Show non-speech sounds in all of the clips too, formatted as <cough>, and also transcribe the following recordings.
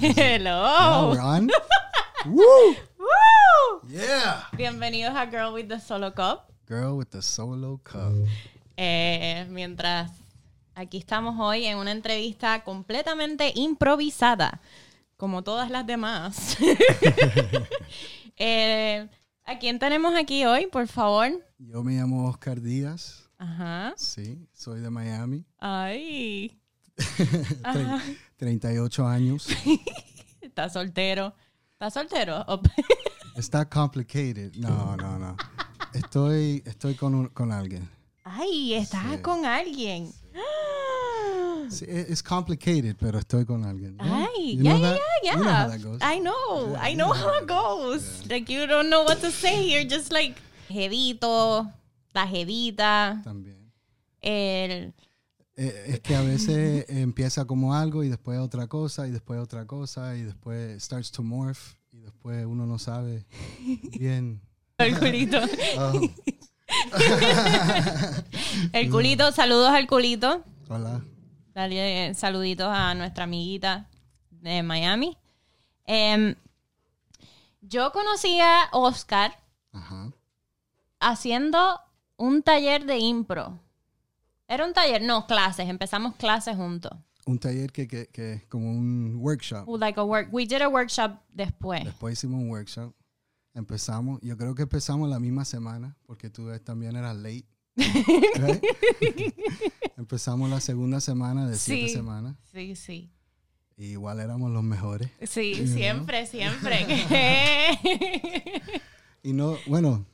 Hello. we're on. <laughs> Woo! Woo! Yeah. Bienvenidos a Girl with the Solo Cup. Girl with the solo cup. Eh, mientras aquí estamos hoy en una entrevista completamente improvisada, como todas las demás. <laughs> Eh, ¿A quién tenemos aquí hoy, por favor? Yo me llamo Oscar Díaz. Ajá. Sí, soy de Miami. Ay. <laughs> Tre- 38 años. <laughs> Está soltero. ¿Está soltero? <laughs> Está complicated. No, no, no. Estoy, estoy con, un- con alguien. Ay, estás Sí. con alguien. <gasps> Sí, it- it's complicated, pero estoy con alguien. Yeah? Ay, You yeah, know yeah, that? yeah, You know yeah. how that goes. I know, I know how it goes. Like you don't know what to say. You're just like jevito, la jevita, También. el Eh, es que a veces empieza como algo y después otra cosa y después otra cosa y después starts to morph y después uno no sabe bien. <laughs> el culito. <laughs> Oh, <laughs> El culito, saludos al culito. hola. Dale saluditos a nuestra amiguita de Miami. Em, yo conocí a Oscar Ajá. haciendo un taller de impro. Era un taller, no, clases. Empezamos clases juntos. Un taller que, que, que como un workshop. Like a work. We did a workshop después. Después hicimos un workshop. Empezamos, yo creo que empezamos la misma semana porque tú también eras late. <laughs> empezamos la segunda semana de siete Sí. semanas. Sí, sí. Y igual éramos los mejores. Sí, know? siempre, siempre. <laughs> <laughs> Y no, bueno,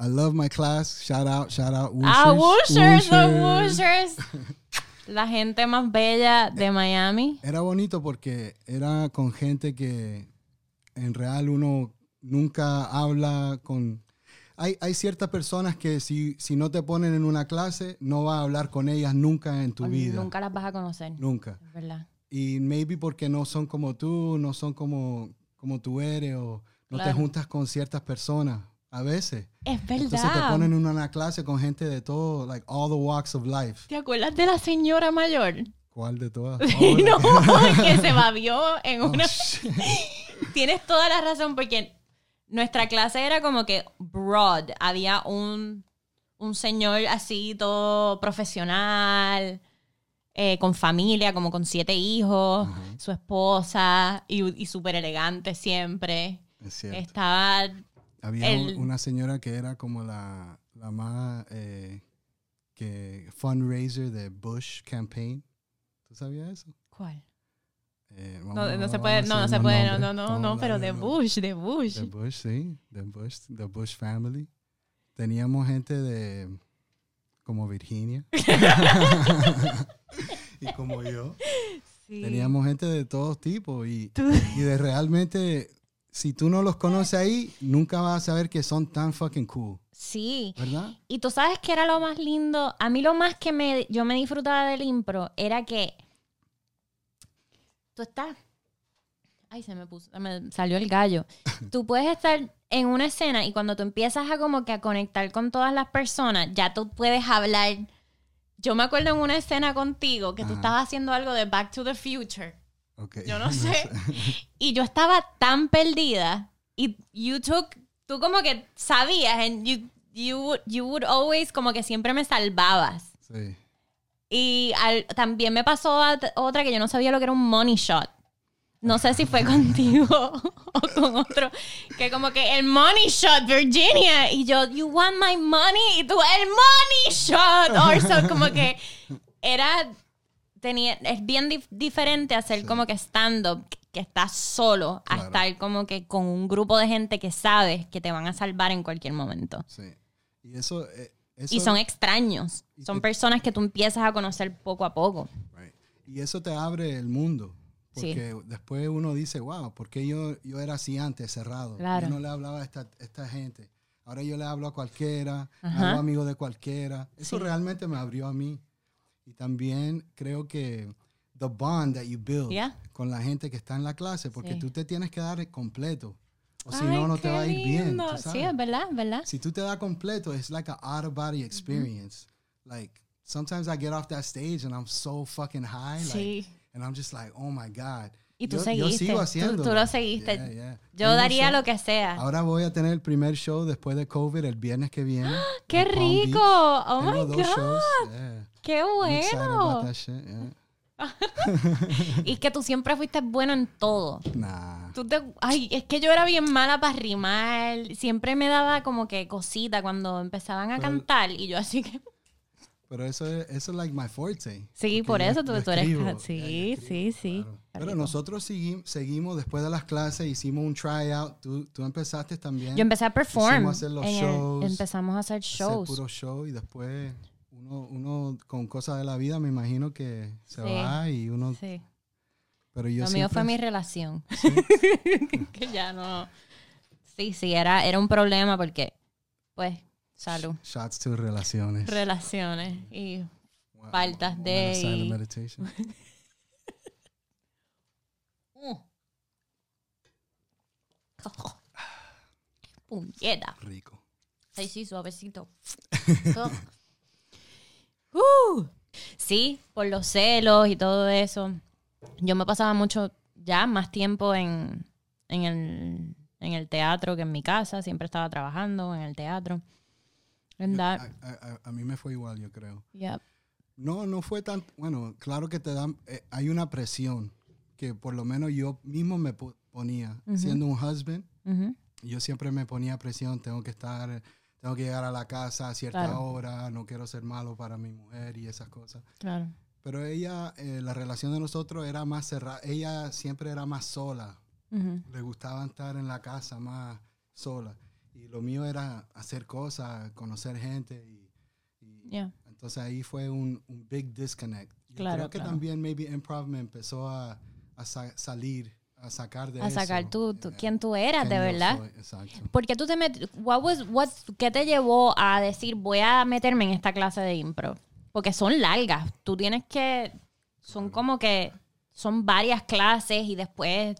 I love my class. Shout out, shout out. ah, Wooshers, the Wooshers. Wooshers. <laughs> La gente más bella de Miami. Era bonito porque era con gente que en real uno nunca habla con... Hay, hay ciertas personas que si, si no te ponen en una clase, no vas a hablar con ellas nunca en tu vida. Nunca las vas a conocer. Nunca. Es ¿Verdad? Y maybe porque no son como tú, no son como, como tú eres o no te juntas con ciertas personas a veces. Es Entonces te verdad. ponen en una clase con gente de todo, like all the walks of life. ¿Te acuerdas de la señora mayor? ¿Cuál de todas? <laughs> no, <laughs> que se babió en Oh, una... shit. <laughs> Tienes toda la razón porque nuestra clase era como que broad. Había un, un señor así todo profesional, eh, con familia, como con siete hijos, su esposa y, y súper elegante siempre. Es cierto. Estaba... Había un- una señora que era como la, la más eh, que fundraiser de Bush campaign. ¿Tú sabías eso? ¿Cuál? Eh, No, vamos- no se puede, no, no se puede, no, no, no, no, pero de de Bush, de Bush. De Bush, sí. De Bush, the Bush family. Teníamos gente de como Virginia. <laughs> <laughs> y como yo. Sí. Teníamos gente de todos tipos. Y, y de realmente, si tú no los conoces ahí, nunca vas a saber que son tan fucking cool. Sí. ¿Verdad? Y tú sabes que era lo más lindo. A mí lo más que me, yo me disfrutaba del impro era que tú estás. Ay, se me puso, me salió el gallo. <laughs> Tú puedes estar en una escena y cuando tú empiezas a como que a conectar con todas las personas, ya tú puedes hablar. Yo me acuerdo en una escena contigo que tú Ajá. estabas haciendo algo de Back to the Future. Okay. Yo no <laughs> sé. Y yo estaba tan perdida. Y you took, tú como que sabías, and you, you, would, you would always, como que siempre me salvabas. sí. Y al- también me pasó otra que yo no sabía lo que era un money shot. No sé si fue <laughs> contigo o con otro. Que como que el money shot, Virginia. Y yo, you want my money? Y tú, el money shot. Or so, como que era tenía, es bien dif- diferente hacer como que stand-up, que estás solo, a Claro. estar como que con un grupo de gente que sabes que te van a salvar en cualquier momento. Sí. Y eso, eh, eso Y son extraños. Y Son te- personas que tú empiezas a conocer poco a poco. Right. Y eso te abre el mundo. Sí. Porque después uno dice, wow, ¿por qué yo, yo era así antes, cerrado? Claro. Yo no le hablaba a esta, esta gente. Ahora yo le hablo a cualquiera, Ajá. hago amigo de cualquiera. Eso Sí. realmente me abrió a mí. Y también creo que the bond that you build Yeah. con la gente que está en la clase, porque Sí. tú te tienes que dar completo. O si Ay, no, no te va a ir bien. tú Sí, es verdad, es verdad. Si tú te das completo, it's like an out of body experience. Like sometimes I get off that stage and I'm so fucking high. Like, Sí. and I'm just like, oh my God. Y tú Yo- yo seguiste. sigo Tú- haciéndolo. Tú, lo seguiste. Yeah, yeah. Yo daría lo que sea. Ahora voy a tener el primer show después de COVID el viernes que viene. <gasps> ¡Qué Palm Beach. rico! ¡Oh, Tengo my God! Yeah. ¡Qué bueno! shit, yeah. <laughs> Y que tú siempre fuiste bueno en todo. Nah. Tú te- ay, es que yo era bien mala para rimar. Siempre me daba como que cosita cuando empezaban a Pero- cantar. Y yo así que... Pero eso es, eso es like my forte. Sí, por eso tú, tú eres... <laughs> Sí, escribo, sí, sí. claro. Pero nosotros segui- seguimos después de las clases, hicimos un tryout. Tú, tú empezaste también. Yo empecé a perform. Hicimos hacer los el- shows, empezamos a hacer hacer shows. puro show y después uno, uno con cosas de la vida me imagino que se Sí. va y uno... Sí. Pero yo Lo mío fue mi relación. <laughs> que ya no. Sí, sí, era, era un problema porque, pues, salud, Shots to relaciones. relaciones y Wow. faltas de- meditation. <laughs> puñeta. Rico. Ay, sí, suavecito. <laughs> Uh. Sí, por los celos y todo eso. Yo me pasaba mucho ya más tiempo en, en, el, en el teatro que en mi casa. Siempre estaba trabajando en el teatro. And A, that- a- a- a mí me fue igual, yo creo. yep. No, no fue tan... Bueno, claro que te dan... eh, hay una presión que por lo menos yo mismo me po- ponía. Siendo un husband, yo siempre me ponía presión. Tengo que estar... Tengo que llegar a la casa a cierta Claro. hora. No quiero ser malo para mi mujer y esas cosas. Claro. Pero ella, eh, la relación de nosotros era más cerrada. Ella siempre era más sola. Ujú. Le gustaba estar en la casa más sola. Y lo mío era hacer cosas, conocer gente. Y, y Yeah. entonces ahí fue un, un big disconnect. Claro, creo que claro. también maybe improv me empezó a, a sa- salir, a sacar de A sacar eso, tú, tú- eh, quién tú eras, quién de verdad. Exacto. Porque tú te met what was, what, ¿Qué te llevó a decir voy a meterme en esta clase de impro? Porque son largas. Tú tienes que. Son como que. Son varias clases y después.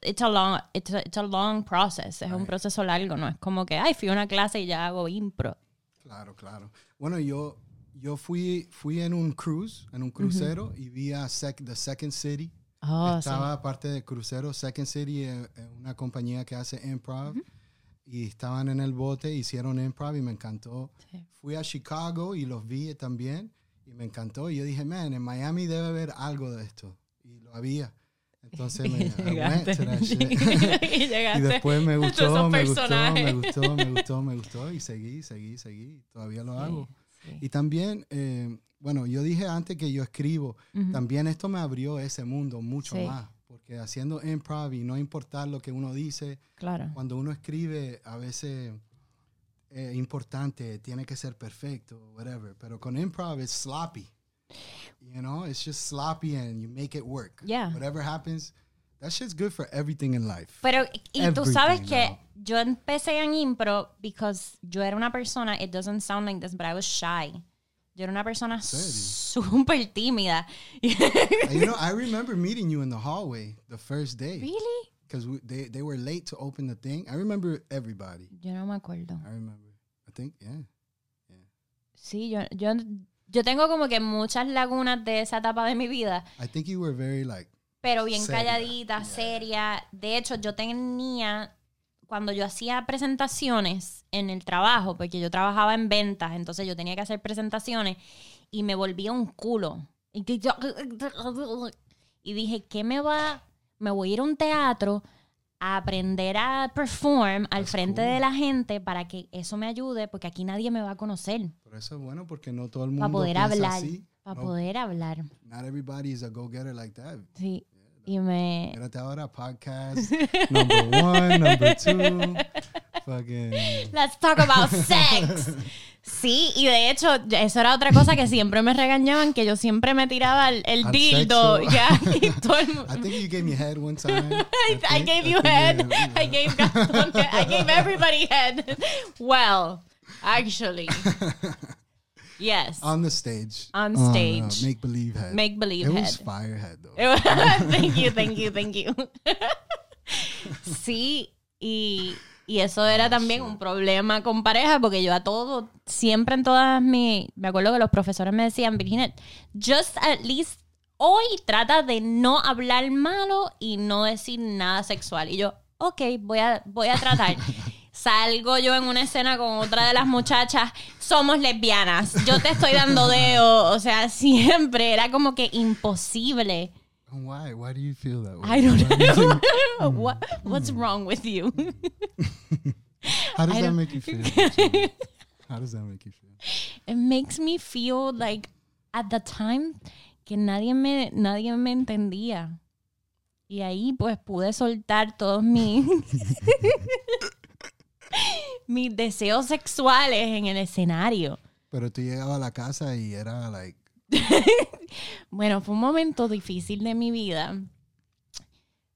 It's a long, it's a, it's a long process. Es un proceso largo, no es como que, ay, fui a una clase y ya hago impro. Claro, claro. Bueno, yo, yo fui, fui en un cruise, en un crucero, y vi a Sec- The Second City. Oh, sí. Estaba parte del crucero. Second City es es una compañía que hace improv. Y estaban en el bote, hicieron improv y me encantó. Sí. Fui a Chicago y los vi también y me encantó. Y yo dije, man, en Miami debe haber algo de esto. Y lo había. Entonces me <laughs> shit. y <laughs> y llegaste. después me gustó, me gustó, me personajes. gustó, me gustó, me gustó. Y seguí, seguí, seguí. Todavía lo hago. Sí. Y también, eh, bueno, yo dije antes que yo escribo, también esto me abrió ese mundo mucho Sí. más, porque haciendo improv y no importar lo que uno dice, Claro. cuando uno escribe a veces es importante, tiene que ser perfecto, whatever, pero con improv es sloppy. You know, it's just sloppy and you make it work. Yeah. Whatever happens, that shit's good for everything in life. Pero, y tú sabes Everything, que no. yo empecé en impro because yo era una persona, it doesn't sound like this, but I was shy. Yo era una persona súper tímida. You know, I remember meeting you in the hallway the first day really? because they, they were late to open the thing. I remember everybody. Yo no me acuerdo. I remember. I think, yeah. Sí, yo, yo, yo tengo como que muchas lagunas de esa etapa de mi vida, I think you were very like, pero bien Seria, calladita, yeah. seria. De hecho, yo tenía, cuando yo hacía presentaciones en el trabajo, porque yo trabajaba en ventas, entonces yo tenía que hacer presentaciones y me volvía un culo. Y que yo- y dije, ¿qué me va? Me voy a ir a un teatro a aprender a perform al That's frente cool. de la gente para que eso me ayude, porque aquí nadie me va a conocer. por eso es bueno porque no todo el mundo Para poder piensa hablar. así. Para No, poder hablar. Not everybody is a go-getter like that. Sí. Y me. Mírate ahora, podcast number one, number two, fucking... Let's talk about sex. Sí, y de hecho, eso era otra cosa que siempre me regañaban, que yo siempre me tiraba el, el dildo. sexo. Ya, y <laughs> todo el I think you gave me head one time. I, I think- gave I you think head. yeah, I gave Gastón. I gave everybody head. Well, actually, <laughs> yes. On the stage. On uh, stage. make believe head. Make believe It was head. fire head though. <laughs> thank you, thank you, thank you. <laughs> sí, y, y eso era Oh, también shit. un problema con pareja, porque yo a todo, siempre en todas mis, me acuerdo que los profesores me decían, Virginia, just at least hoy trata de no hablar malo y no decir nada sexual. Y yo, ok, voy a, voy a tratar. <laughs> Salgo yo en una escena con otra de las muchachas, somos lesbianas, yo te estoy dando dedo, o sea, siempre era como que imposible. Why? Why do you feel that way? I don't Why do you think- know. <laughs> What, what's wrong with you? How does that make you feel? <laughs> How does that make you feel? It makes me feel like at the time que nadie me, nadie me entendía. Y ahí pues pude soltar todos mis, <laughs> mis deseos sexuales en el escenario. Pero tú llegabas a la casa y era like, <laughs> Bueno, fue un momento difícil de mi vida.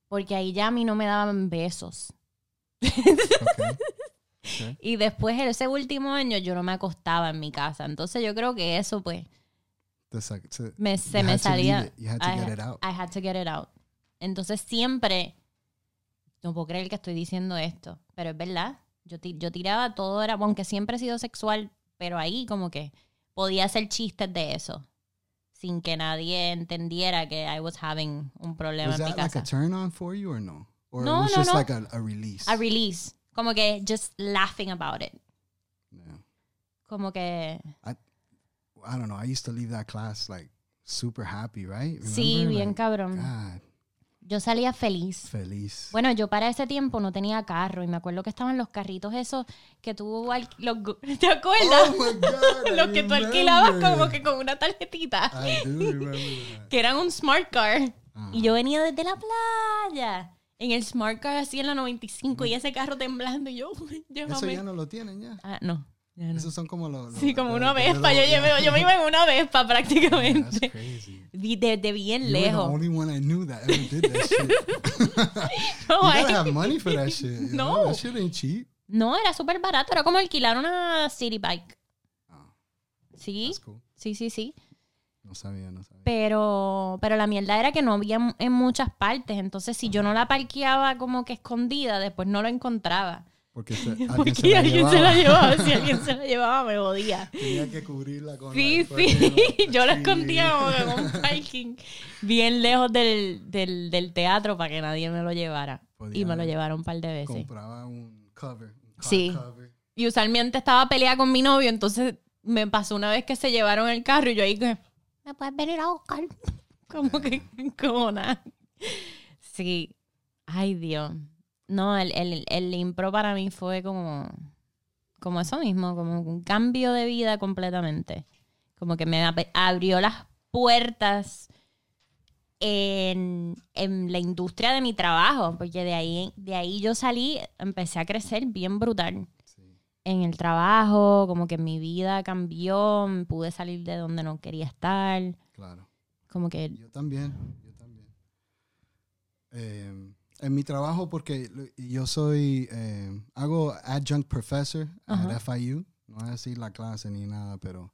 Porque ahí ya a mí no me daban besos. okay. okay. <laughs> Y después ese último año yo no me acostaba en mi casa. Entonces yo creo que eso pues like, me, se me salía. had to I, get it out. I had to get it out. Entonces siempre, no puedo creer que estoy diciendo esto, pero es verdad. Yo, yo tiraba todo, era, aunque siempre he sido sexual, pero ahí como que podía hacer chistes de eso. Sin que nadie entendiera que I was having un problema was en mi that like casa. a turn on for you or no? Or No, it was no, just no. like a, a release? a release. Como que just laughing about it. Yeah. Como que I don't know. I used to leave that class like super happy, right? sí, Remember? bien Like, cabrón. God, Yo salía feliz. feliz. Bueno, yo para ese tiempo no tenía carro y me acuerdo que estaban los carritos esos que tú al- los, <laughs> ¿te acuerdas? Oh my God, <laughs> I los que tú alquilabas como que con una tarjetita, I do que eran un smart car. Y yo venía desde la playa en el smart car así en la 95 y ese carro temblando y yo, <laughs> Eso llévame. ya no lo tienen ya. Ah, no. Ya no. Esos son como los. los- Sí, como los- una Vespa. Yo, llevé- yo me iba en una Vespa <laughs> prácticamente. Desde bien You were the lejos. only one I knew that ever did that shit. <laughs> <laughs> No, you gotta have money for that shit. No. That shit ain't cheap. No, era súper barato. Era como alquilar una city bike. Oh, Sí, cool. sí, sí, sí. No sabía, no sabía. Pero, pero la mierda era que no había en muchas partes. Entonces, si yo no la parqueaba como que escondida, después no la encontraba. Porque se, <laughs> alguien Porque se la alguien se la llevaba. Si <laughs> alguien se la llevaba, me jodía. Tenía que cubrirla con Sí, la- sí. <laughs> Yo la sí. escondía en un parking bien lejos del, del, del teatro para que nadie me lo llevara. Podía Y me lo llevaron un par de veces. Compraba un cover. Un Sí. cover. Y usualmente estaba peleada con mi novio, entonces me pasó una vez que se llevaron el carro y yo ahí que, ¿me puedes venir a buscar? Como que, como nada. Sí. Ay, Dios. No, el, el, el impro para mí fue como, como eso mismo, como un cambio de vida completamente. Como que me ab- abrió las puertas en, en la industria de mi trabajo, porque de ahí, de ahí yo salí, empecé a crecer bien brutal Sí. en el trabajo, como que mi vida cambió, pude salir de donde no quería estar, Claro. como que Yo también, yo también. Eh, en mi trabajo, porque yo soy, eh, hago adjunct professor at FIU, no voy a decir la clase ni nada, pero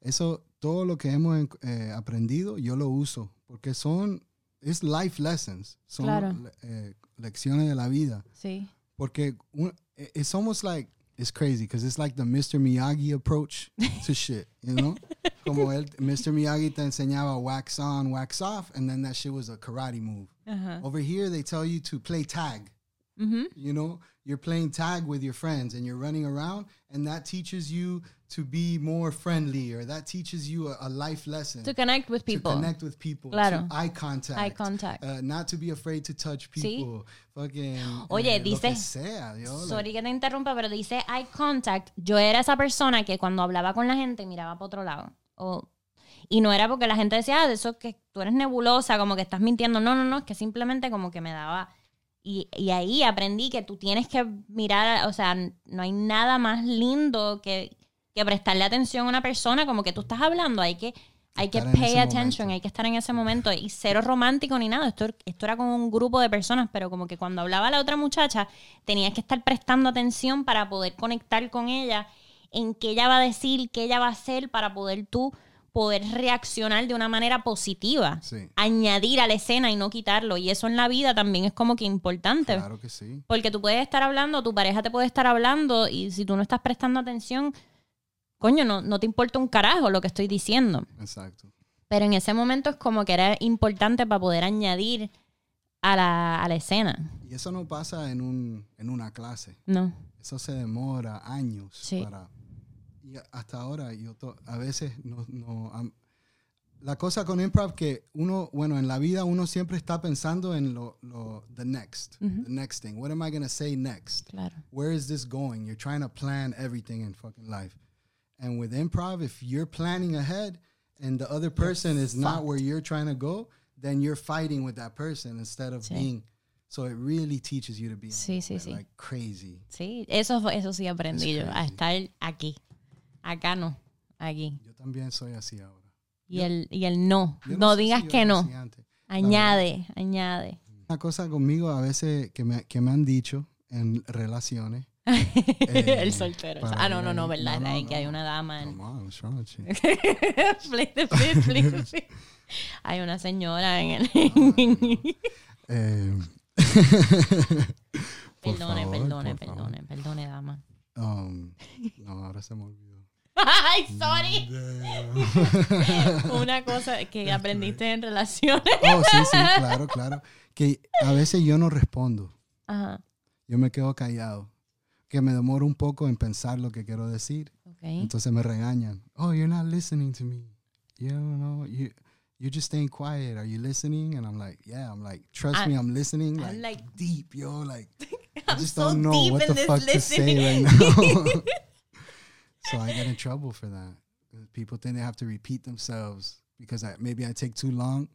eso, todo lo que hemos eh, aprendido, yo lo uso, porque son, es life lessons, son Claro. le- eh, lecciones de la vida, sí. porque un- eh, it's almost like, it's crazy, because it's like the Mr. Miyagi approach to <laughs> shit, you know? Como él, Mr. Miyagi te enseñaba wax on, wax off, and then that shit was a karate move. Ajá. Over here, they tell you to play tag. Ujú. You know, you're playing tag with your friends and you're running around, and that teaches you to be more friendly, or that teaches you a, a life lesson To connect with to people. connect with people, Claro. to eye contact, Eye contact. uh, not to be afraid to touch Sí. people, fucking, Oye, eh, dice- sea, yo, like- Sorry que te interrumpa, pero dice eye contact. Yo era esa persona que cuando hablaba con la gente miraba para otro lado. O, y no era porque la gente decía, ah, de eso que tú eres nebulosa, como que estás mintiendo. No, no, no, es que simplemente como que me daba. Y, y ahí aprendí que tú tienes que mirar, o sea, no hay nada más lindo que, que prestarle atención a una persona, como que tú estás hablando, hay que, hay que Estar pay attention, momento. hay que estar en ese momento. Y cero romántico ni nada, esto, esto era con un grupo de personas, pero como que cuando hablaba la otra muchacha, tenías que estar prestando atención para poder conectar con ella, en qué ella va a decir, qué ella va a hacer, para poder tú poder reaccionar de una manera positiva. Sí. Añadir a la escena y no quitarlo. Y eso en la vida también es como que importante. Claro que sí. Porque tú puedes estar hablando, tu pareja te puede estar hablando y si tú no estás prestando atención, coño, no, no te importa un carajo lo que estoy diciendo. Exacto. Pero en ese momento es como que era importante para poder añadir a la, a la escena. Y eso no pasa en, un, en una clase. No. Eso se demora años Sí. para... Y hasta ahora yo to- a veces no... no am- la cosa con improv que uno, bueno, en la vida uno siempre está pensando en lo, lo the next, Ujú. the next thing. What am I going to say next? Claro. Where is this going? You're trying to plan everything in fucking life. And with improv, if you're planning ahead and the other person is not where you're trying to go, then you're fighting with that person instead of Sí. being. So it really teaches you to be Sí, sí, sí. like crazy. Sí, eso, eso sí aprendí yo, a estar aquí. Acá no, aquí. Yo también soy así ahora. Y el, y el no. Yo no digas si que no. Añade, añade. Una cosa conmigo a veces que me, que me han dicho en relaciones. Eh, <laughs> el soltero. Ah, no, no, no. ¿verdad? No, no, Hay que hay una dama. en- on. <laughs> Hay una señora en el. <laughs> Eh, por perdone, favor, perdone, perdone, perdone, dama. Um, no, ahora se me olvidó. Ay, sorry. Una cosa que aprendiste en relaciones. Oh, sí, sí, claro, claro. Que a veces yo no respondo. Ajá. Yo me quedo callado. Que me demoro un poco en pensar lo que quiero decir. Ok. Entonces me regañan. Oh, you're not listening to me. You don't know. You, you're just staying quiet. Are you listening? And I'm like, yeah. I'm like, trust I- me, I'm listening. Like, I'm like- deep, yo. Like, <laughs> I I'm just so don't know what the this fuck to say right now. <laughs> so I get in trouble for that. People think they have to repeat themselves because I, maybe I take too long.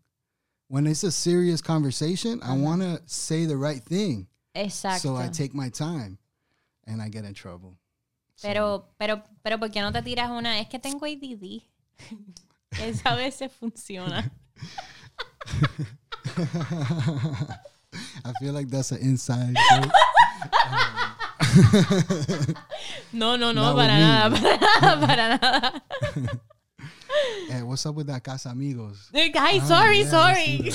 When it's a serious conversation, I want to say the right thing. Exacto. So I take my time and I get in trouble. So- Pero, pero, pero, ¿por qué no te tiras una? Es que tengo ADD. <laughs> Esa a veces funciona. <laughs> I feel like that's an inside joke. <laughs> No, no, no, Not para nada, para nada, para nada. Hey, what's up with that casa amigos? Ay, Ah, sorry, yeah, sorry.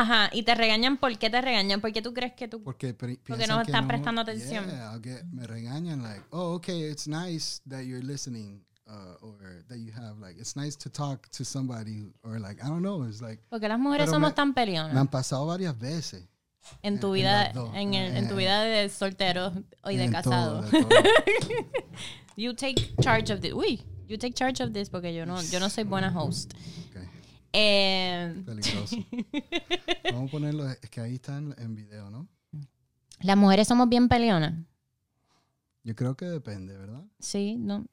Ajá, y te regañan, ¿por qué te regañan? ¿Por qué tú crees que tú... Porque, Porque no están prestando atención. Yeah, I'll get, me regañan like, oh, okay, it's nice that you're listening, uh, or that you have like, it's nice to talk to somebody, or like, I don't know, it's like, Porque las mujeres somos me- tan me peleonas han pasado varias veces. en tu en vida, dos. en, el- en tu vida de soltero y de En casado. todo, de todo. <laughs> You take charge of this. Uy, you take charge of this porque yo no, yo no soy buena host. Eh, peligroso. <laughs> Vamos a ponerlo, es que ahí está en, en video, ¿no? las mujeres somos bien peleonas. Yo creo que depende, ¿verdad? Sí, no.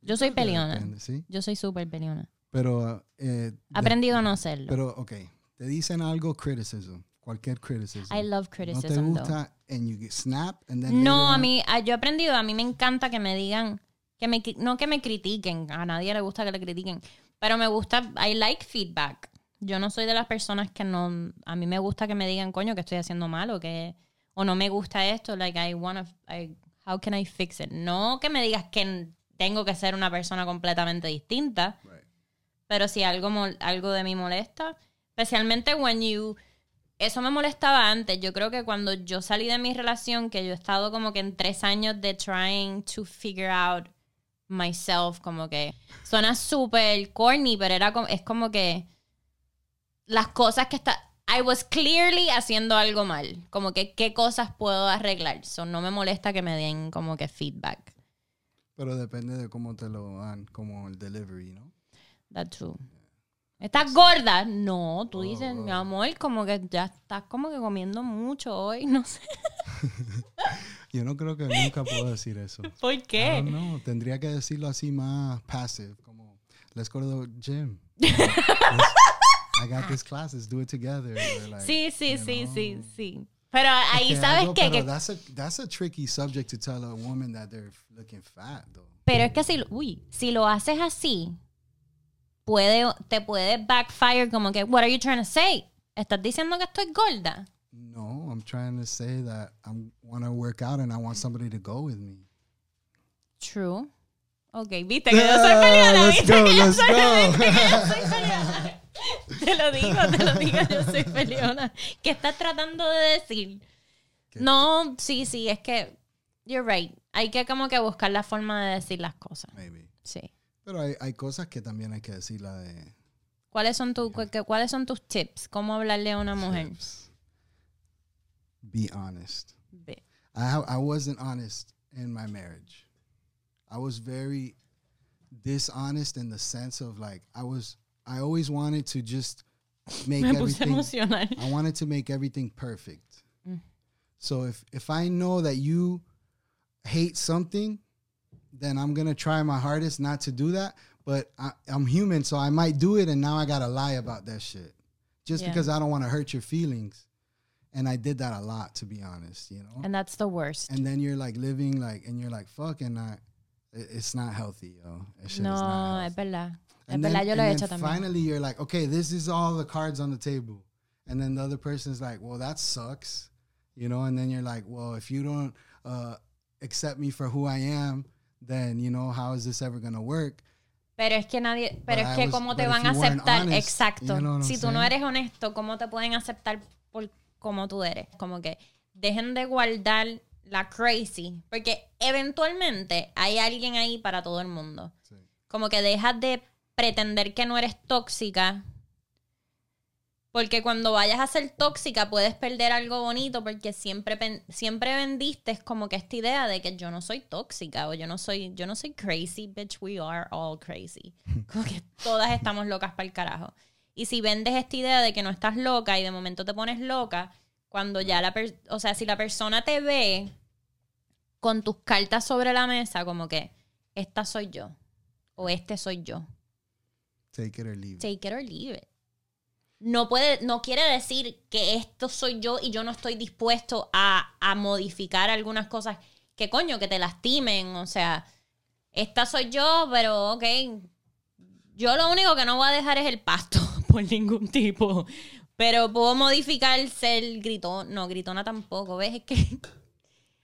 Yo soy peleona. depende, sí. Yo soy súper peleona. Pero, eh, He de- aprendido a no serlo. pero, ok, te dicen algo, criticism, cualquier criticism. I love no te criticism, though. gusta, and you snap, and then No, a mí, a- yo he aprendido, a mí me encanta que me digan, que me, no que me critiquen, a nadie le gusta que le critiquen, pero me gusta, I like feedback. Yo no soy de las personas que no, a mí me gusta que me digan, coño, que estoy haciendo mal o que, o no me gusta esto, like I wanna, I, how can I fix it? No que me digas que tengo que ser una persona completamente distinta, Right. pero si algo, algo de mí molesta, especialmente when you... Eso me molestaba antes. Yo creo que cuando yo salí de mi relación, que yo he estado como que en tres años de trying to figure out myself, como que suena súper corny, pero era como, es como que las cosas que está... I was clearly haciendo algo mal. Como que qué cosas puedo arreglar. So, no me molesta que me den como que feedback. Pero depende de cómo te lo dan, como el delivery, ¿no? That's true. ¿Estás gorda? No, tú dices, mi amor, como que ya estás como que comiendo mucho hoy, no sé. <laughs> Yo no creo que nunca puedo decir eso. <laughs> ¿Por qué? know. Tendría que decirlo así más passive, como let's go to the gym. <laughs> I got this class, let's do it together. like, Sí, sí, sí, know. sí, sí. Pero ahí, Que ¿sabes algo- qué? Pero Que- that's a that's a tricky subject to tell a woman that they're looking fat, though. pero es que si, uy, si lo haces así, puede, te puede backfire como que, what are you trying to say? ¿Estás diciendo que estoy gorda? No, I'm trying to say that I want to work out and I want somebody to go with me. True. Ok, viste que yo soy peleona, let's viste go, que yo que soy peleona. Te lo digo, te lo digo, yo soy peleona. ¿Qué estás tratando de decir? ¿Qué? No, sí, sí, es que you're right. Hay que como que buscar la forma de decir las cosas. Maybe. Sí. Pero hay, hay cosas que también hay que decirla de... ¿Cuáles son, tu, cu- que- ¿Cuáles son tus tips? ¿Cómo hablarle a una mujer? tips. Be honest. Ve. I I wasn't honest in my marriage. I was very dishonest in the sense of like I was I always wanted to just make everything emocional. I wanted to make everything perfect. Mm. So if if I know that you hate something, then I'm gonna try my hardest not to do that. But I, I'm human, so I might do it, and now I gotta lie about that shit just Yeah. because I don't want to hurt your feelings. And I did that a lot, to be honest. You know. And that's the worst. and then you're like living like, and you're like, fuck, and I, it- it's not healthy, yo. No, es verdad. And then, yo lo he and hecho then también. finally you're like, okay, this is all the cards on the table. And then the other person's like, well, that sucks. You know, and then you're like, well, if you don't uh, accept me for who I am, then, you know, how is this ever to work? Pero es que nadie, pero But es que was- cómo te van a aceptar, honest, exacto. you know si tú no eres honesto, ¿cómo te pueden aceptar por cómo tú eres? Como que dejen de guardar la crazy, porque eventualmente hay alguien ahí para todo el mundo. Sí. Como que dejas de pretender que no eres tóxica. Porque cuando vayas a ser tóxica puedes perder algo bonito porque siempre, siempre vendiste como que esta idea de que yo no soy tóxica o yo no soy, yo no soy crazy, bitch, we are all crazy. <laughs> Como que todas estamos locas para el carajo. Y si vendes esta idea de que no estás loca y de momento te pones loca, cuando ya la per- o sea, si la persona te ve con tus cartas sobre la mesa, como que esta soy yo o este soy yo. Take it or leave it. Take it or leave it. No puede, no quiere decir que esto soy yo y yo no estoy dispuesto a, a modificar algunas cosas que coño, que te lastimen. O sea, esta soy yo, pero ok. Yo lo único que no voy a dejar es el pasto <laughs> por ningún tipo. Pero puedo modificar ser gritón. No, gritona tampoco. ¿Ves? Es que <laughs>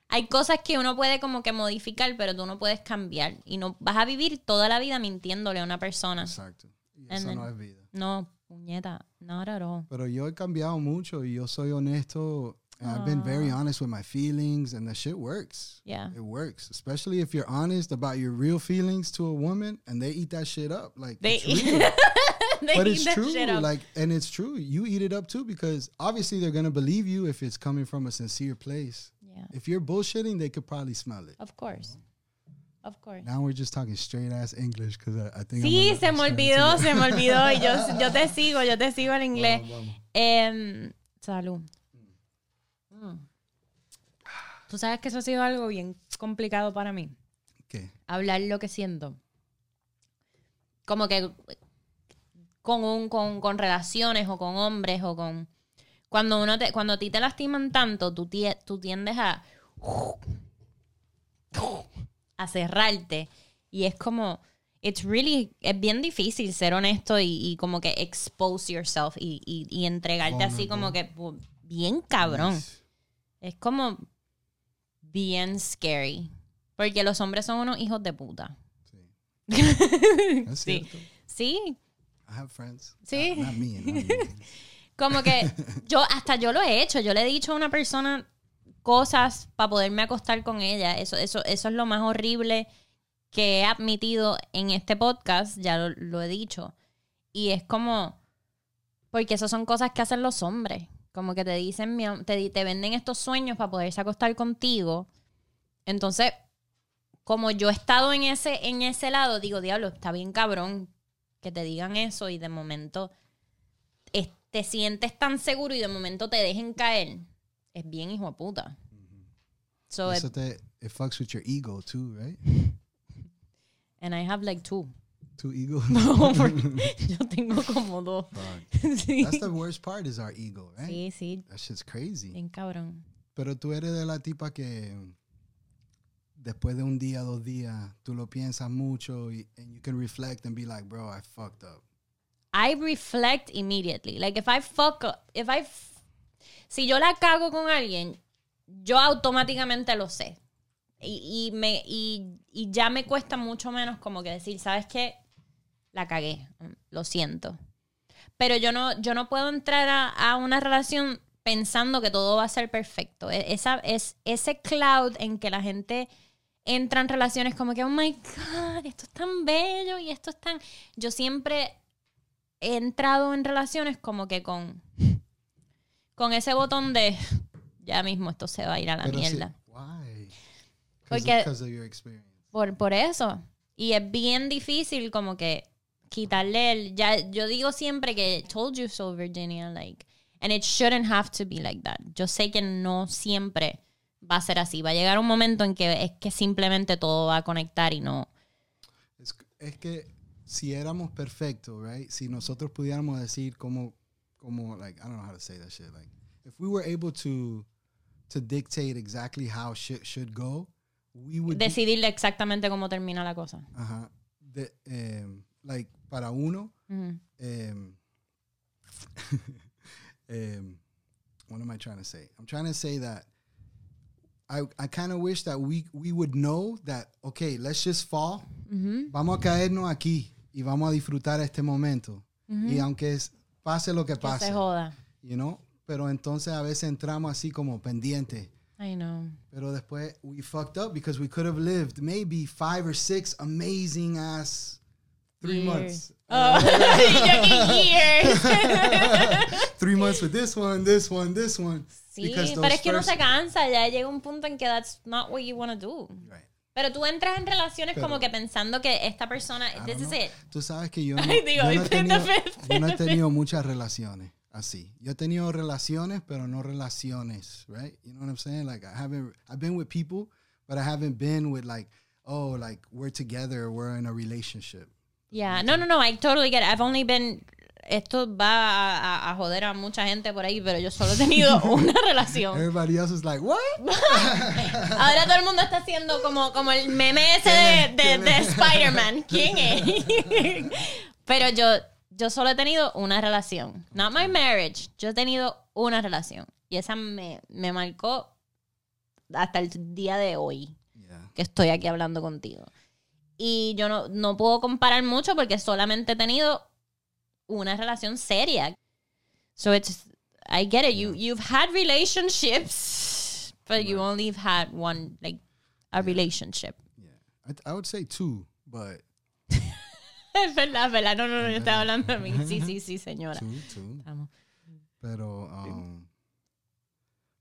hay cosas que uno puede como que modificar, pero tú no puedes cambiar. Y no vas a vivir toda la vida mintiéndole a una persona. Exacto. Y eso no es vida. No, puñeta, not at all. Pero yo he cambiado mucho y yo soy honesto. And I've been very ah. honest with my feelings, and the shit works. Yeah. It works, especially if you're honest about your real feelings to a woman, and they eat that shit up. Like, They eat, <laughs> but it's that true. shit up. Like, and it's true. You eat it up too because obviously they're gonna believe you if it's coming from a sincere place. yeah, If you're bullshitting, they could probably smell it. of course. Of course. Now we're just talking straight ass English because I, I think. Sí, se me olvidó, se me olvidó. Y yo, <laughs> yo te sigo, yo te sigo en inglés. Vamos, vamos. Em, salud. Mm. Tú sabes que eso ha sido algo bien complicado para mí. ¿Qué? Hablar lo que siento. Como que con, un, con, con relaciones o con hombres o con... Cuando, uno te, cuando a ti te lastiman tanto, tú, tie- tú tiendes a... a cerrarte. Y es como... It's really... Es bien difícil ser honesto y, y como que expose yourself y, y, y entregarte así como que... Bien cabrón. Es como bien scary. Porque los hombres son unos hijos de puta. Sí. <laughs> Es Sí. Sí. I have friends. Sí. Not, not me. Not me. <laughs> Como que yo, hasta yo lo he hecho. Yo le he dicho a una persona cosas para poderme acostar con ella. Eso, eso, eso es lo más horrible que he admitido en este podcast. Ya lo, he dicho. Y es como. Porque esas son cosas que hacen los hombres. Como que te dicen, te, te venden estos sueños para poderse acostar contigo. Entonces, como yo he estado en ese, en ese lado, digo, diablo, está bien cabrón que te digan eso y de momento te sientes tan seguro y de momento te dejen caer. Es bien hijo de puta. So, it- it fucks with your ego too, right? and I have like two. Two egos. <laughs> <laughs> yo tengo como dos. <laughs> Sí. That's the worst part is our ego, right? sí, sí, That shit's crazy. bien cabrón. Pero tú eres de la tipa que después de un día, dos días, tú lo piensas mucho y and you can reflect and be like, bro, I fucked up. I reflect immediately. Like if I fuck up, if I si yo la cago con alguien, yo automáticamente lo sé. Y, y me y, y ya me cuesta mucho menos como que decir, ¿sabes qué? La cagué. Lo siento. Pero yo no yo no puedo entrar a, una relación pensando que todo va a ser perfecto. E- Esa es ese cloud en que la gente entran relaciones como que, oh my God, esto es tan bello y esto es tan... Yo siempre he entrado en relaciones como que con, con ese botón de, ya mismo esto se va a ir a la Pero sí, mierda. why? Porque- Because of your experience. Por, por eso. Y es bien difícil como que quitarle el... Ya, yo digo siempre que told you so, Virginia, like... And it shouldn't have to be like that. Yo sé que no siempre va a ser así. Va a llegar un momento en que es que simplemente todo va a conectar y no... Es, es que si éramos perfectos, right? Si nosotros pudiéramos decir como, como, like, I don't know how to say that shit. Like, if we were able to, to dictate exactly how shit should go, we would. Decidirle exactamente cómo termina la cosa. Ajá. De, em, like, para uno, Ujú. um, um, <laughs> what am I trying to say? I'm trying to say that I, I kind of wish that we, we would know that, okay, let's just fall. Ujú. Vamos a caernos aquí y vamos a disfrutar este momento. Y aunque es- pase lo que Que pase, se joda. you know? Pero entonces a veces entramos así como pendiente. I know. Pero después we fucked up because we could have lived maybe five or six amazing ass three Years. months. Oh, <laughs> que years. <laughs> three months with this one, this one, this one. Sí, pero es que uno se cansa, ya llega un punto en que that's not what you want to do. Right. Pero tú entras en relaciones Pero- como que pensando que esta persona, I this is it. Tú sabes que yo <laughs> no, Ay, digo, yo no he tenido, yo no he tenido muchas relaciones así. Yo he tenido relaciones, pero no relaciones, right? You know what I'm saying? Like I haven't, I've been with people, but I haven't been with like, oh, like we're together, we're in a relationship. Yeah, no, no, no, I totally get it. I've only been, esto va a, joder a mucha gente por ahí, pero yo solo he tenido <laughs> una relación. Everybody else is like, what? <laughs> Ahora todo el mundo está haciendo como, como el meme ese de, ¿Quién de, de Spider-Man. <laughs> ¿Quién es? Pero yo, yo solo he tenido una relación. Not my marriage. Yo he tenido una relación. Y esa me, me marcó hasta el día de hoy Yeah. que estoy aquí hablando contigo. Y yo no, no puedo comparar mucho porque solamente he tenido una relación seria. So it's, I get it. You, you've had relationships, but you only have had one, like, a relationship. Yeah. I, I would say two, but <laughs> Es verdad, verdad. No, no, no, yo estaba <laughs> hablando de mí. Sí, sí, <laughs> sí, señora. two, two. Vamos. Pero, um,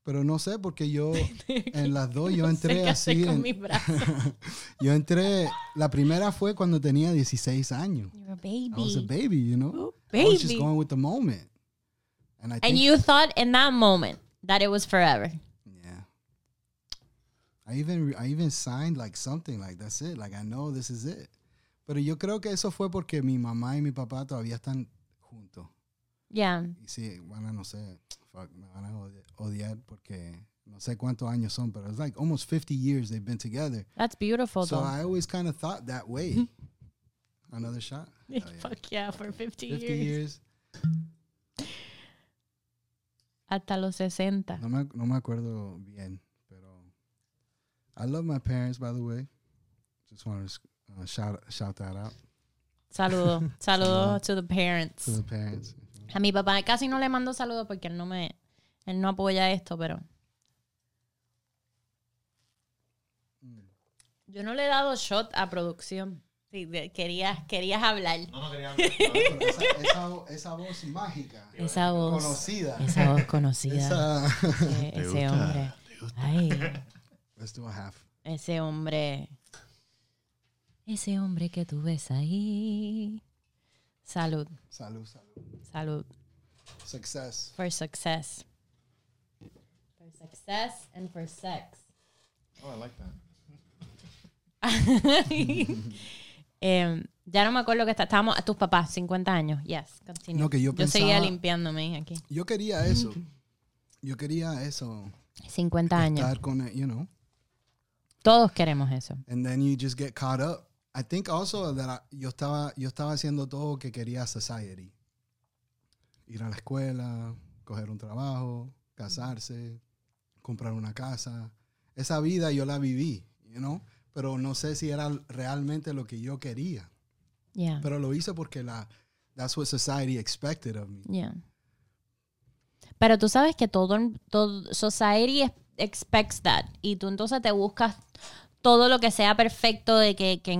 pero no sé, porque yo <laughs> en las dos yo entré así. con en- mis brazos. <laughs> yo entré, la primera fue cuando tenía 16 años. You're a I was a baby. baby, you know? Oh, I was just baby. going with the moment. And I And you thought in that moment that it was forever. yeah. I even, I even signed like something like that's it. Like I know this is it. Pero yo creo que eso fue porque mi mamá y mi papá todavía están juntos. Yeah. Y sí, van a, no sé, fuck, me van a odi- odiar porque no sé cuántos años son, pero it's like almost 50 years they've been together. That's beautiful, So though. I always kind of thought that way. Another shot? <laughs> Yeah. Fuck yeah, for 50, 50 years. years. Hasta los 60. No me, no me acuerdo bien, pero I love my parents, by the way. Just want to uh, shout shout that out Saludos. <laughs> Saludos to the parents. to the parents. A mi papá casi no le mando saludos porque él no me él no apoya esto, pero yo no le he dado shot a producción. Sí, de- querías querías hablar. No, no quería Pero esa, esa, esa voz mágica, Esa voz conocida. esa voz conocida. Esa- ese, ¿Te ese gusta? hombre. Ay, Let's do a half. ese hombre. Ese hombre que tú ves ahí. Salud, Salud, salud. salud. Success. For success. For success and for sex. Oh, I like that. <laughs> Em, ya no me acuerdo que está, estábamos a tus papás, 50 años. Yes, continue. No, que yo seguía pensaba- limpiándome aquí. Yo quería eso. Yo quería eso. 50 años. Estar con, you know. Todos queremos eso. And then you just get caught up. I think also that I- yo estaba yo estaba haciendo todo lo que quería society. Ir a la escuela, coger un trabajo, casarse, comprar una casa. Esa vida yo la viví, you know, pero no sé si era realmente lo que yo quería. Yeah. Pero lo hice porque la that's what society expected of me. Yeah. Pero tú sabes que todo, todo society expects that. Y tú entonces te buscas todo lo que sea perfecto, de que, que,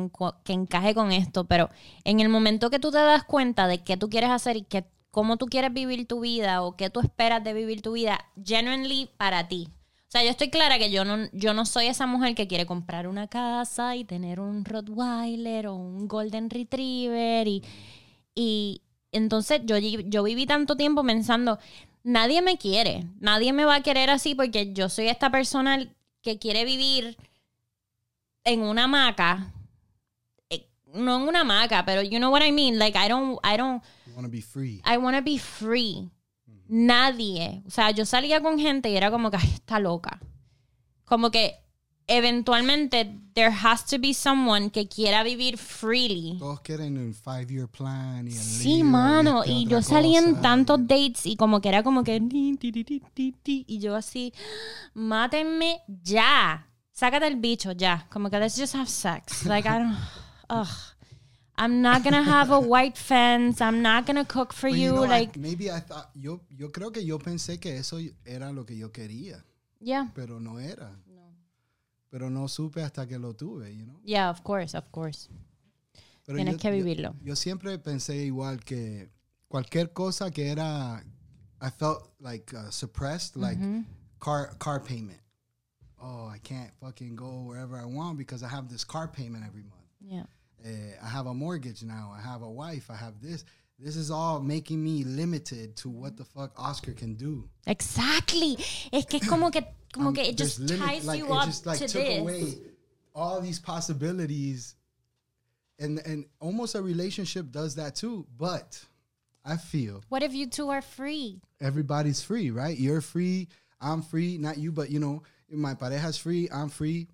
encaje con esto, pero en el momento que tú te das cuenta de qué tú quieres hacer y que, cómo tú quieres vivir tu vida o qué tú esperas de vivir tu vida, genuinely para ti. O sea, yo estoy clara que yo no, yo no soy esa mujer que quiere comprar una casa y tener un Rottweiler o un Golden Retriever y, y entonces yo, yo viví tanto tiempo pensando, nadie me quiere, nadie me va a querer así porque yo soy esta persona que quiere vivir en una hamaca. Eh, No en una hamaca, pero you know what I mean? Like I don't, I don't, You want to be free. I want to be free. Nadie. O sea, yo salía con gente y era como que, ay, está loca. Como que eventualmente there has to be someone que quiera vivir freely. Todos quieren un five-year plan y el Sí, mano. este, Y otra yo salí en cosa. tantos dates y como que era como que... ti, ti, ti, ti, ti, Y yo así, mátenme ya. Sácate el bicho ya. Como que let's just have sex. Like, I don't... Ugh. I'm not gonna have a white fence. I'm not gonna cook for you. know, I- like, maybe I thought, yo, yo creo que yo pensé que eso era lo que yo quería, yeah. pero no era. Pero no supe hasta que lo tuve, you know. Yeah, of course, of course. Pero Tienes yo- que vivirlo. Yo, siempre pensé igual que cualquier cosa que era, I felt like uh, suppressed, like car car payment. Oh, I can't fucking go wherever I want because I have this car payment every month. Yeah. Eh, I have a mortgage now. I have a wife. I have this. This is all making me limited to what the fuck Oscar can do. Exactly. Es que como que, como Um, que it just limit- ties like, you it up just like to took this. away all these possibilities, and and almost a relationship does that too. But I feel What if you two are free? everybody's free, right? You're free. I'm free. Not you, but you know, my pareja's free. I'm free.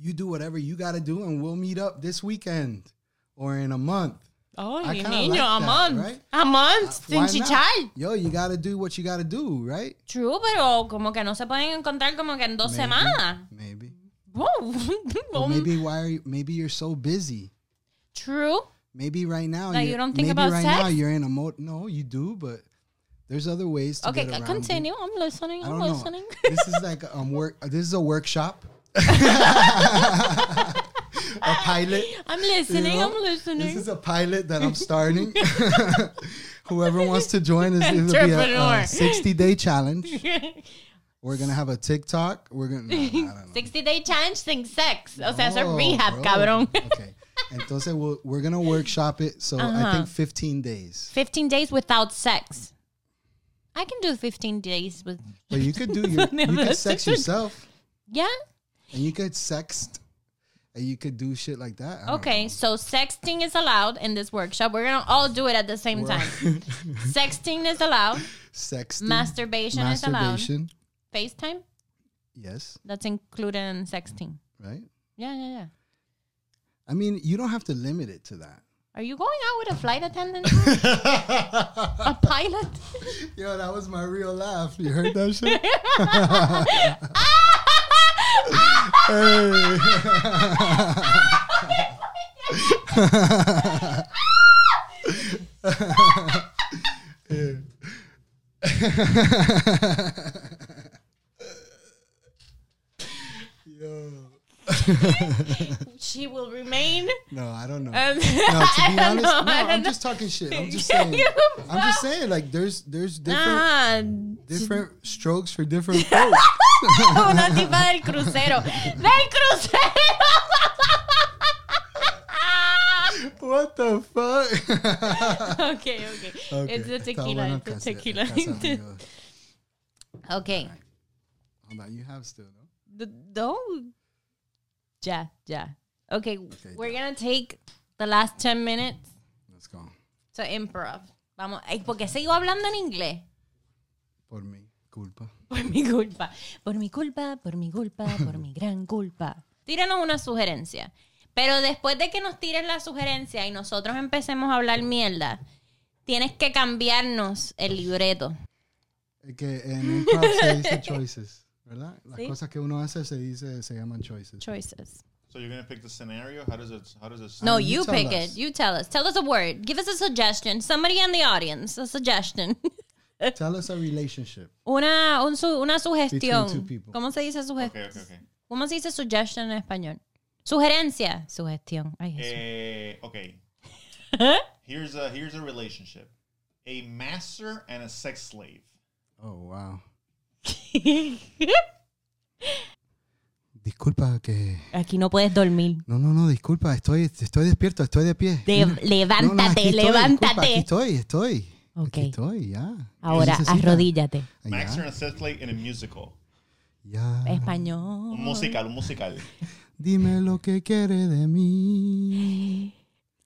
You do whatever you got to do, and we'll meet up this weekend or in a month. Oh, I kinda niño, like a that, month. right? A month uh, sin Why not? chichar. Yo, you got to do what you got to do, right? True, pero como que no se pueden encontrar como que en dos Maybe. semanas. Maybe. Or <laughs> maybe why are you, maybe you're so busy. True. Maybe right now you're, don't think maybe about right now sex? you're in a mode. No, you do, but there's other ways to Okay, get around continue. It. I'm listening. I I'm listening. this is like um work. This is a workshop. <laughs> a pilot. I'm you listening. know? I'm listening. This is a pilot that I'm starting. <laughs> <laughs> Whoever wants to join is it'll be a, a 60 day challenge. We're gonna have a TikTok. We're gonna. No, I don't know. 60 day challenge thing sex. O sea, es Oh, rehab, bro. cabrón. Okay. Entonces we'll, we're gonna workshop it. So I Uh-huh. think 15 days. 15 days without sex. I can do 15 days with. But you could do <laughs> your, you could sex yourself, Yeah. and you could sext, and you could do shit like that. I Okay, so sexting is allowed in this workshop. We're gonna all do it at the same time. <laughs> Sexting is allowed. Sexting, Masturbation, is allowed. FaceTime, Yes, that's included in sexting. right. Yeah, yeah, yeah. I mean, you don't have to limit it to that. Are you going out with a flight attendant? <laughs> a pilot? <laughs> Yo, that was my real laugh. You heard that shit? <laughs> Yo. She will remain. No, I don't know. Um, no, to be <laughs> honest, know, no, I'm know. just talking shit. I'm just saying. <laughs> I'm just saying, like, there's there's different Ah, different strokes for different <laughs> folks. una tipa del crucero. ¡Del crucero! what the fuck? okay, okay. Okay, It's the tequila. it's the tequila. okay. Hold on, you have still, no? The- No. Ya, ya. Okay, we're ya. gonna take the last 10 minutes Let's go. to improv. Vamos, ¿por qué sigo hablando en inglés? Por mi culpa. Por mi culpa. Por mi culpa, por mi culpa, por mi <laughs> gran culpa. Tíranos una sugerencia. Pero después de que nos tires la sugerencia y nosotros empecemos a hablar mierda, tienes que cambiarnos el libreto. Que en improv se dice <laughs> choices, ¿verdad? Las Sí. cosas que uno hace se dice, se llaman choices. Choices. So you're gonna pick the scenario. How does it? How does it? Sound? No, you you, pick us. it. You tell us. Tell us a word. Give us a suggestion. Somebody in the audience, a suggestion. <laughs> Tell us a relationship. una, un su- una Between two sugestión. people. ¿Cómo se dice Okay, sugestión? okay, okay. ¿Cómo se dice suggestion en español? Sugerencia. Sugestión. Ay, Eh, okay. <laughs> here's a here's a relationship. A master and a sex slave. Oh, wow. <laughs> Disculpa que... Aquí no puedes dormir. No, no, no, disculpa, estoy, estoy despierto, estoy de pie. De- Mira. levántate, No, no, aquí estoy, levántate. disculpa, aquí estoy, estoy. Ok. Aquí estoy, ya. Ahora, arrodíllate. A sex slave in a musical. ya. Español. Un musical, un musical. Dime lo que quiere de mí.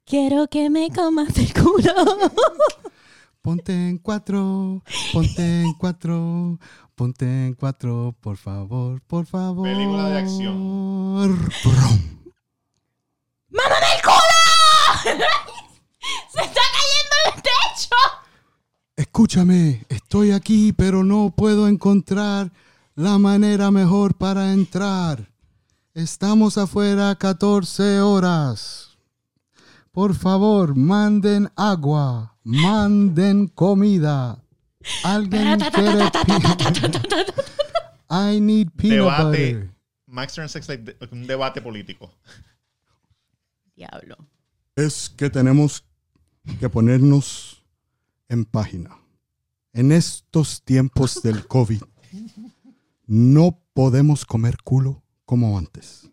Quiero que me comas el culo. <laughs> Ponte en cuatro, ponte en cuatro, ponte en cuatro, por favor, por favor. Película de acción. Brum. ¡Mámame el culo! <laughs> ¡Se está cayendo el techo! Escúchame, estoy aquí, pero no puedo encontrar la manera mejor para entrar. Estamos afuera 14 horas. Por favor, manden agua, manden comida. Alguien quiere I need peanut Debate. butter. Master and sex slave, de- un debate político. Diablo. Es que tenemos que ponernos en página. En estos tiempos del COVID, no podemos comer culo como antes.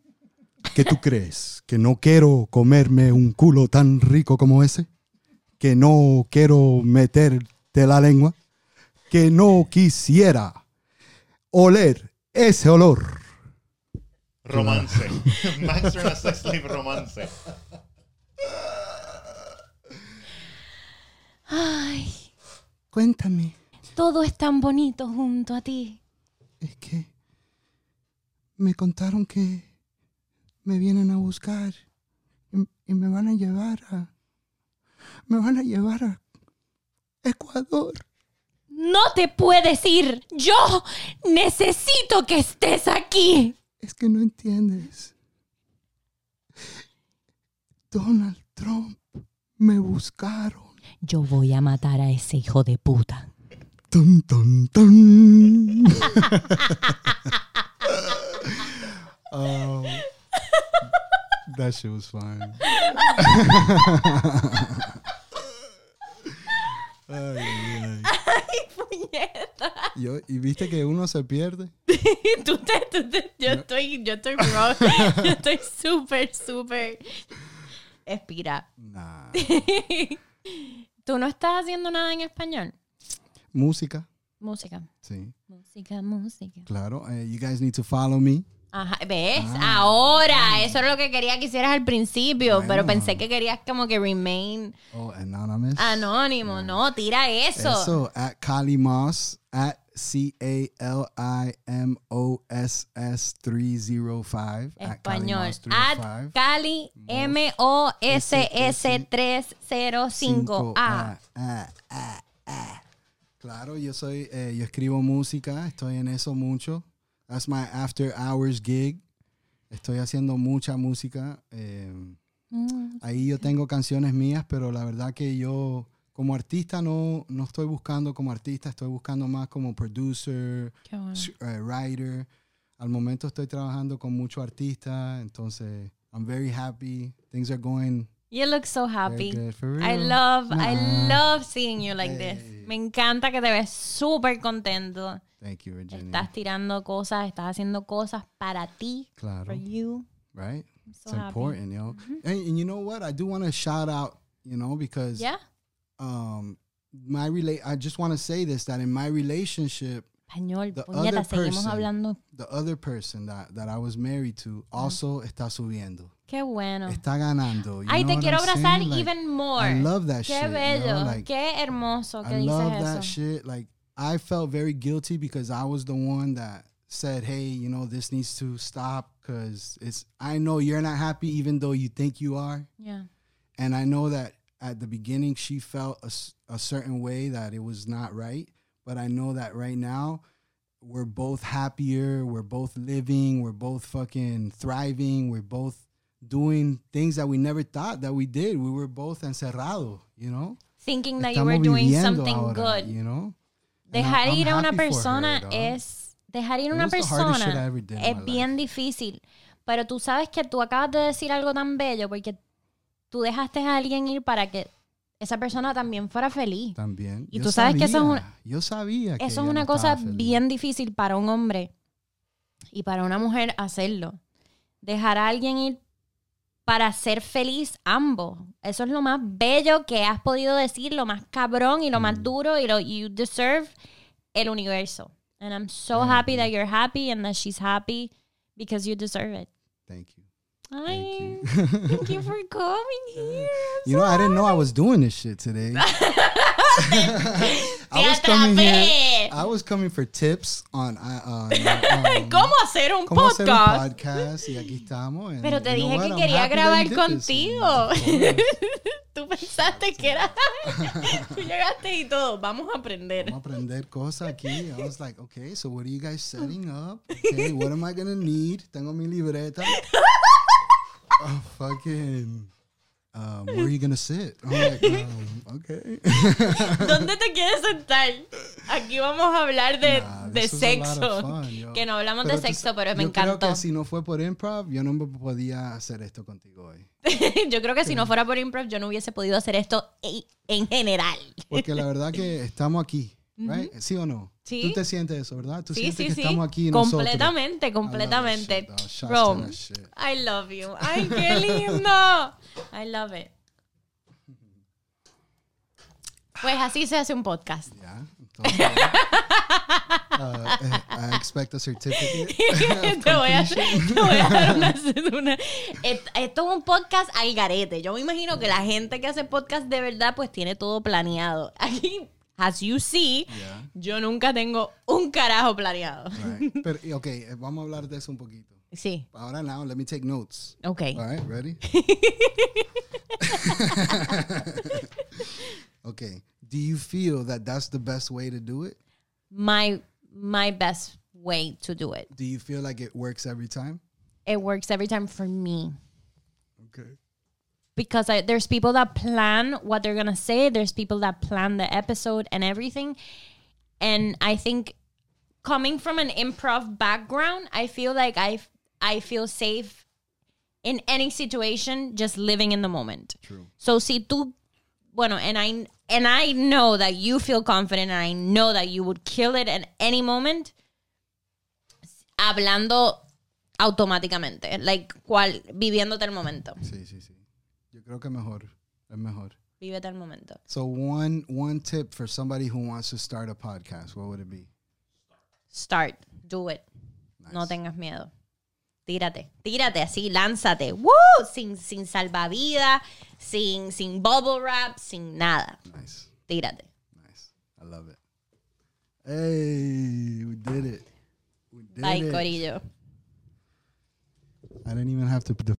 ¿Qué tú crees? ¿Que no quiero comerme un culo tan rico como ese? ¿Que no quiero meterte la lengua? ¿Que no quisiera oler ese olor? Romance. Master and a sex slave romance. Ay, Cuéntame. todo es tan bonito junto a ti. Es que me contaron que me vienen a buscar y, y me van a llevar a... Me van a llevar a Ecuador. No te puedes ir. Yo necesito que estés aquí. Es que no entiendes. Donald Trump me buscaron. Yo voy a matar a ese hijo de puta. Tun, tun, tun. <laughs> oh, that shit was <laughs> ay. Puñeta. Yo- y viste que uno se pierde. <laughs> Tú te, tú te- yo estoy, yo estoy wrong. <laughs> Yo estoy súper, súper. Expira. Nah. <laughs> ¿Tú no estás haciendo nada en español? Música, Música. sí, Música, música. claro. Eh, you guys need to follow me. Ajá, ¿ves? Ah. Ahora, eso era lo que quería que hicieras al principio, Bueno. pero pensé que querías como que remain Oh, anonymous. anónimo. No, tira eso. Eso, at Kali Moss, at C A L I M O S S 305. at Kali Español. Moss At 305. Cali M O S S 305 Cinco, A. Claro, yo soy, eh, yo escribo música, estoy en eso mucho. That's my after hours gig. Estoy haciendo mucha música. eh, Mm, ahí yo tengo canciones mías, pero la verdad que yo como artista no, no estoy buscando como artista, estoy buscando más como producer, bueno. eh, writer. Al momento estoy trabajando con muchos artistas, entonces I'm very happy. Things are going You look so happy. good I love, I love seeing you like Hey. this. Me encanta que te ves súper contento. Thank you, Virginia. Estás tirando cosas, estás haciendo cosas para ti, Claro. for you. right? I'm so it's happy. important, you know. And, and you know what? I do want to shout out, you know, because Yeah. um my relate I just want to say this that in my relationship, Español, The puñeta, seguimos person. hablando. the other person that, that I was married to ah. also está subiendo. Qué bueno. Está ganando. Ay, te quiero abrazar? Like, even more. I love that Qué shit. you know, bello, like, qué hermoso que I dices love eso. that shit. Like I felt very guilty because I was the one that said, "Hey, you know, this needs to stop because it's I know you're not happy even though you think you are." Yeah. And I know that at the beginning she felt a certain way that it was not right, but I know that right now we're both happier, we're both living, we're both fucking thriving, we're both doing things that we never thought that we did. We were both encerrado, you know? Thinking that you were doing something ahora, good. you know? Dejar I'm ir a una for her, persona es dejar ir It una was the hardest shit I persona ever did in es bien difícil. Pero tú sabes que tú acabas de decir algo tan bello porque tú dejaste a alguien ir para que esa persona también fuera feliz. También. Y Yo tú sabes que eso es una- Yo sabía que Eso es una no cosa bien difícil para un hombre y para una mujer hacerlo. Dejar a alguien ir para ser feliz ambos. Eso es lo más bello que has podido decir, lo más cabrón y lo Mm. más duro y lo you deserve el universo. And I'm so happy that you're happy and that she's happy because you deserve it. Thank you. Ay, Thank you. <laughs> thank you for coming here. I'm You know, I didn't know I was doing this shit today. <laughs> <laughs> I was coming here. I was coming for tips on, uh, on, um, ¿Cómo hacer un cómo hacer un podcast? podcast y aquí estamos. and Pero te dije que I'm quería grabar you did this. contigo. Tú pensaste que era. Tú llegaste y todo. Vamos a aprender. Vamos a aprender cosas aquí. I was like, okay, so what are you guys setting up? Okay, what am I gonna need? Tengo mi libreta. Oh, fucking. Um, where are you gonna sit? I'm like, <laughs> um, okay. <laughs> ¿Dónde te quieres sentar? Aquí vamos a hablar de, Nah, de sexo. fun, que no hablamos Pero de sexo, pero me yo creo encantó. que si no fue por improv, yo no me podía hacer esto contigo hoy. <laughs> Yo creo que si no fuera por improv, yo no hubiese podido hacer esto en, en general. Porque la verdad que estamos aquí, right? ¿Sí o no? Sí. Tú te sientes eso, ¿verdad? Tú Sí, sientes sí, que sí. estamos aquí nosotros. completamente, completamente. Bro, shit. I love you. Ay, qué lindo. I love it. Pues así se hace un podcast. Ya, entonces, <laughs> uh, eh, I expect a certificate. <laughs> te, voy a, <laughs> te voy a dar una, una- Esto es un podcast al garete. Yo me imagino que la gente que hace podcast de verdad, pues tiene todo planeado. Aquí, as you see, Yeah. yo nunca tengo un carajo planeado. Right. <laughs> Pero, ok, eh, vamos a hablar de eso un poquito. Sí, Ahora, now, let me take notes. ok. All right, ready? <laughs> <laughs> okay. Do you feel that that's the best way to do it? My, my best way to do it. Do you feel like it works every time? It works every time for me. Okay. Because I, there's people that plan what they're gonna say. There's people that plan the episode and everything. And I think coming from an improv background, I feel like I I feel safe in any situation, just living in the moment. True. So si tú, bueno, and I and I know that you feel confident, and I know that you would kill it at any moment. Hablando automáticamente, like cual viviéndote el momento. Sí, sí, sí. Creo que mejor. Es mejor. Vívete el momento. So one one tip for somebody who wants to start a podcast, what would it be? Start. Do it. No tengas miedo. Tírate. Tírate así, lánzate. ¡Woo! Sin, sin salvavidas, sin, sin bubble wrap, sin nada. Nice. Tírate. Nice. I love it. Hey, we did it. We did Bye, it. Corillo. I didn't even have to put the